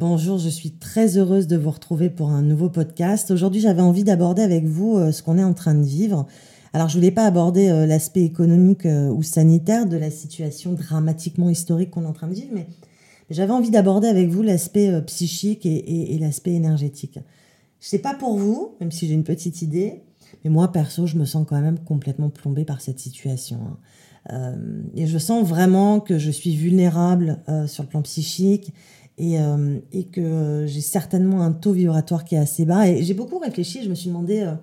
Bonjour, je suis très heureuse de vous retrouver pour un nouveau podcast. Aujourd'hui, j'avais envie d'aborder avec vous euh, ce qu'on est en train de vivre. Alors, je voulais pas aborder euh, l'aspect économique euh, ou sanitaire de la situation dramatiquement historique qu'on est en train de vivre, mais j'avais envie d'aborder avec vous l'aspect psychique et, l'aspect énergétique. Je sais pas pour vous, même si j'ai une petite idée, mais moi, perso, je me sens quand même complètement plombée par cette situation. Hein. et je sens vraiment que je suis vulnérable sur le plan psychique euh, et, que j'ai certainement un taux vibratoire qui est assez bas. Et j'ai beaucoup réfléchi, je me suis demandé euh,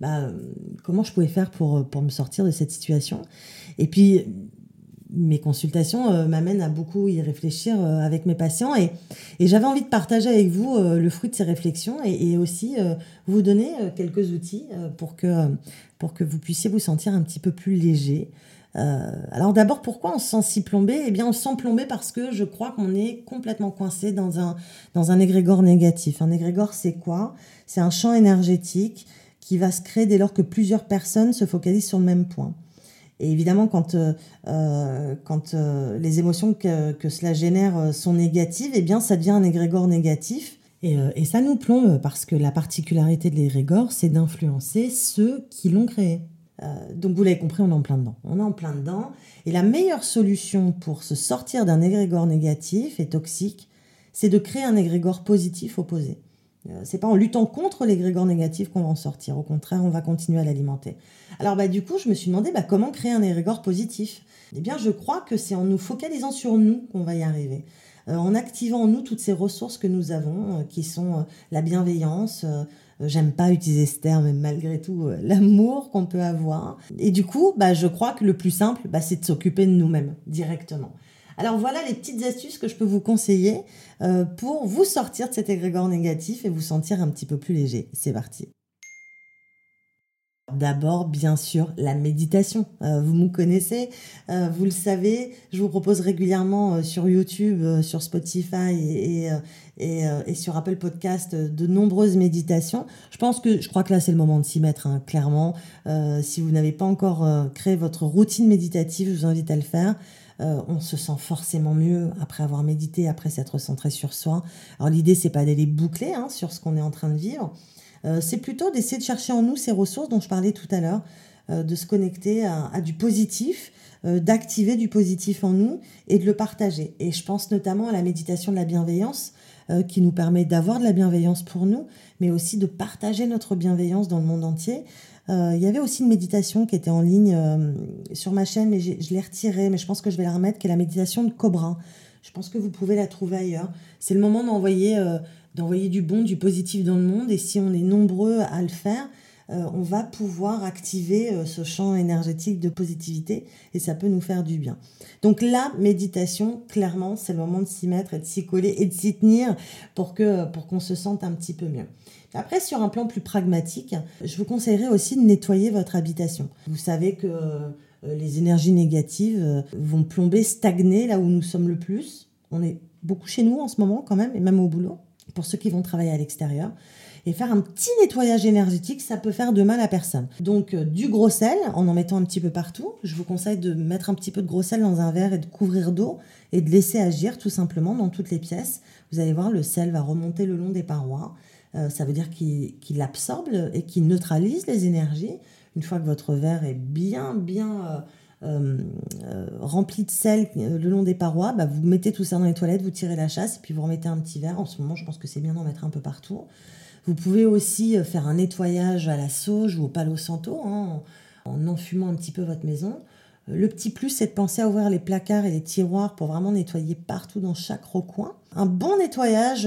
bah, comment je pouvais faire pour, pour me sortir de cette situation. Et puis, mes consultations euh, m'amènent à beaucoup y réfléchir avec mes patients et, et j'avais envie de partager avec vous le fruit de ces réflexions et, et aussi vous donner quelques outils pour, que, pour que vous puissiez vous sentir un petit peu plus léger, euh, alors d'abord, pourquoi on se sent si plombé? Eh bien, on se sent plombé parce que je crois qu'on est complètement coincé dans un, dans un égrégore négatif. Un égrégore, c'est quoi? C'est un champ énergétique qui va se créer dès lors que plusieurs personnes se focalisent sur le même point. Et évidemment, quand, euh, euh, quand les émotions que, que, cela génère sont négatives, eh bien, ça devient un égrégore négatif. Et, et ça nous plombe parce que la particularité de l'égrégore, c'est d'influencer ceux qui l'ont créé. Euh, donc vous l'avez compris, on est en plein dedans. On est en plein dedans. Et la meilleure solution pour se sortir d'un égrégore négatif et toxique, c'est de créer un égrégore positif opposé. Euh, c'est pas en luttant contre l'égrégore négatif qu'on va en sortir. Au contraire, on va continuer à l'alimenter. Alors bah du coup, je me suis demandé bah, comment créer un égrégore positif? Eh bien, je crois que c'est en nous focalisant sur nous qu'on va y arriver. Euh, en activant en nous toutes ces ressources que nous avons, qui sont la bienveillance, J'aime pas utiliser ce terme, mais malgré tout, euh, l'amour qu'on peut avoir. Et du coup, bah, je crois que le plus simple, bah, c'est de s'occuper de nous-mêmes directement. Alors voilà les petites astuces que je peux vous conseiller euh, pour vous sortir de cet égrégore négatif et vous sentir un petit peu plus léger. C'est parti. D'abord, bien sûr, la méditation. Euh, vous me connaissez, euh, vous le savez, je vous propose régulièrement euh, sur YouTube, sur Spotify et, sur Apple Podcast de nombreuses méditations. Je pense que, je crois que là, c'est le moment de s'y mettre, hein, clairement. si vous n'avez pas encore créé votre routine méditative, je vous invite à le faire. on se sent forcément mieux après avoir médité, après s'être centré sur soi. Alors l'idée, c'est pas d'aller boucler hein, sur ce qu'on est en train de vivre, euh, c'est plutôt d'essayer de chercher en nous ces ressources dont je parlais tout à l'heure, euh, de se connecter à, du positif, euh, d'activer du positif en nous et de le partager. Et je pense notamment à la méditation de la bienveillance qui nous permet d'avoir de la bienveillance pour nous, mais aussi de partager notre bienveillance dans le monde entier. Il y avait aussi une méditation qui était en ligne sur ma chaîne, mais je l'ai retirée, mais je pense que je vais la remettre, qui est la méditation de Cobra. Je pense que vous pouvez la trouver ailleurs. C'est le moment d'envoyer d'envoyer du bon, du positif dans le monde. Et si on est nombreux à le faire, euh, on va pouvoir activer euh, ce champ énergétique de positivité et ça peut nous faire du bien. Donc la méditation, clairement, c'est le moment de s'y mettre et de s'y coller et de s'y tenir pour que pour qu'on se sente un petit peu mieux. Après, sur un plan plus pragmatique, je vous conseillerais aussi de nettoyer votre habitation. Vous savez que euh, les énergies négatives vont plomber, stagner là où nous sommes le plus. On est beaucoup chez nous en ce moment quand même, et même au boulot pour ceux qui vont travailler à l'extérieur. Et faire un petit nettoyage énergétique, ça peut faire de mal à personne. Donc euh, du gros sel, en en mettant un petit peu partout. Je vous conseille de mettre un petit peu de gros sel dans un verre et de couvrir d'eau et de laisser agir tout simplement dans toutes les pièces. Vous allez voir, le sel va remonter le long des parois. Euh, ça veut dire qu'il absorbe et qu'il neutralise les énergies. Une fois que votre verre est bien, bien... Euh, euh, euh, rempli de sel euh, le long des parois, bah, vous mettez tout ça dans les toilettes, vous tirez la chasse et puis vous remettez un petit verre. En ce moment, je pense que c'est bien d'en mettre un peu partout. Vous pouvez aussi faire un nettoyage à la sauge ou au palo santo hein, en, enfumant un petit peu votre maison. Le petit plus, c'est de penser à ouvrir les placards et les tiroirs pour vraiment nettoyer partout dans chaque recoin. Un bon nettoyage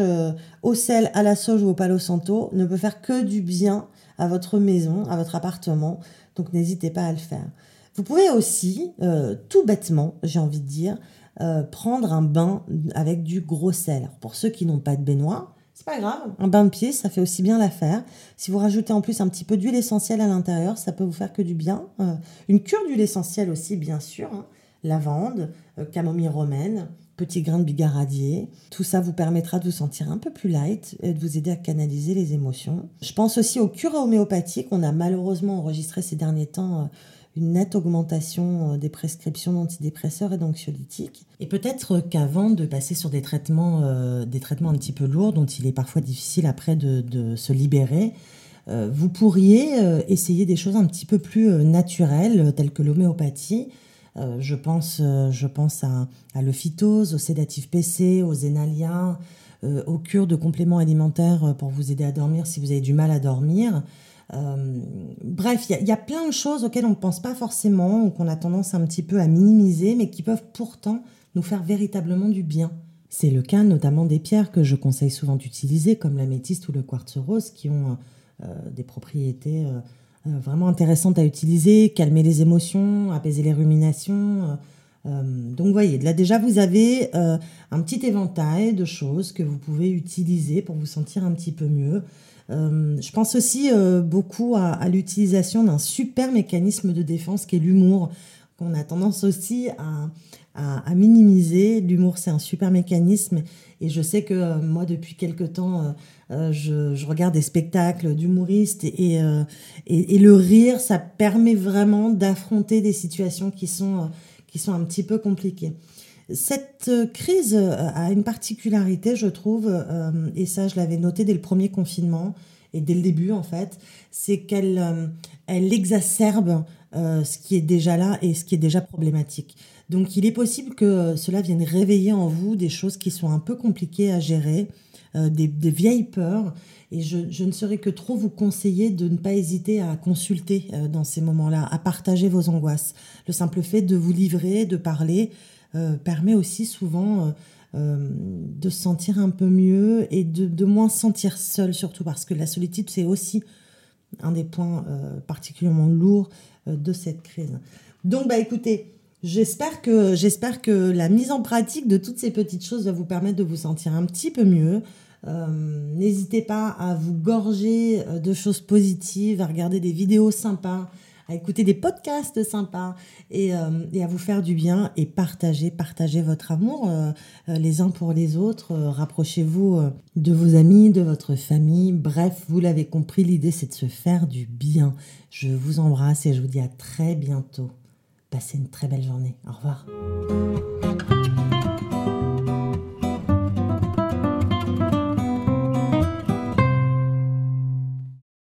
au sel, à la sauge ou au palo santo ne peut faire que du bien à votre maison, à votre appartement. Donc n'hésitez pas à le faire. Vous pouvez aussi, euh, tout bêtement, j'ai envie de dire, euh, prendre un bain avec du gros sel. pour ceux qui n'ont pas de baignoire, c'est pas grave, un bain de pied, ça fait aussi bien l'affaire. Si vous rajoutez en plus un petit peu d'huile essentielle à l'intérieur, ça peut vous faire que du bien. Euh, une cure d'huile essentielle aussi, bien sûr. Hein. lavande, camomille romaine, petit grain de bigaradier. Tout ça vous permettra de vous sentir un peu plus light et de vous aider à canaliser les émotions. Je pense aussi aux cures homéopathiques. On a malheureusement enregistré ces derniers temps une nette augmentation des prescriptions d'antidépresseurs et d'anxiolytiques. Et peut-être qu'avant de passer sur des traitements, des traitements un petit peu lourds, dont il est parfois difficile après de se libérer, euh, vous pourriez euh, essayer des choses un petit peu plus euh, naturelles, telles que l'homéopathie. je pense, je pense à, à l'ophytose, au sédatif PC, aux zénaliens, aux cures de compléments alimentaires pour vous aider à dormir si vous avez du mal à dormir. Bref, il y, a plein de choses auxquelles on ne pense pas forcément ou qu'on a tendance un petit peu à minimiser, mais qui peuvent pourtant nous faire véritablement du bien. C'est le cas notamment des pierres que je conseille souvent d'utiliser, comme l'améthyste ou le quartz rose, qui ont euh, des propriétés euh, euh, vraiment intéressantes à utiliser, calmer les émotions, apaiser les ruminations. donc voyez, là déjà vous avez un petit éventail de choses que vous pouvez utiliser pour vous sentir un petit peu mieux. Je pense aussi beaucoup à, l'utilisation d'un super mécanisme de défense qui est l'humour, qu'on a tendance aussi à, minimiser. L'humour, c'est un super mécanisme. Et je sais que moi, depuis quelque temps, euh, je, regarde des spectacles d'humoristes euh, et, et, le rire, ça permet vraiment d'affronter des situations qui sont, euh, qui sont un petit peu compliquées. Cette crise a une particularité, je trouve, et ça je l'avais noté dès le premier confinement et dès le début en fait, c'est qu'elle elle exacerbe ce qui est déjà là et ce qui est déjà problématique. Donc il est possible que cela vienne réveiller en vous des choses qui sont un peu compliquées à gérer, euh, des, vieilles peurs. Et je, ne saurais que trop vous conseiller de ne pas hésiter à consulter euh, dans ces moments-là, à partager vos angoisses. Le simple fait de vous livrer, de parler, euh, permet aussi souvent de se sentir un peu mieux et de, moins se sentir seul, surtout parce que la solitude, c'est aussi un des points particulièrement lourds de cette crise. Donc, bah écoutez, J'espère que, la mise en pratique de toutes ces petites choses va vous permettre de vous sentir un petit peu mieux. Euh, n'hésitez pas à vous gorger euh, de choses positives, à regarder des vidéos sympas, à écouter des podcasts sympas et, euh, et à vous faire du bien et partager, partager votre amour les uns pour les autres. Rapprochez-vous de vos amis, de votre famille. Bref, vous l'avez compris, l'idée c'est de se faire du bien. Je vous embrasse et je vous dis à très bientôt. Passez une très belle journée. Au revoir.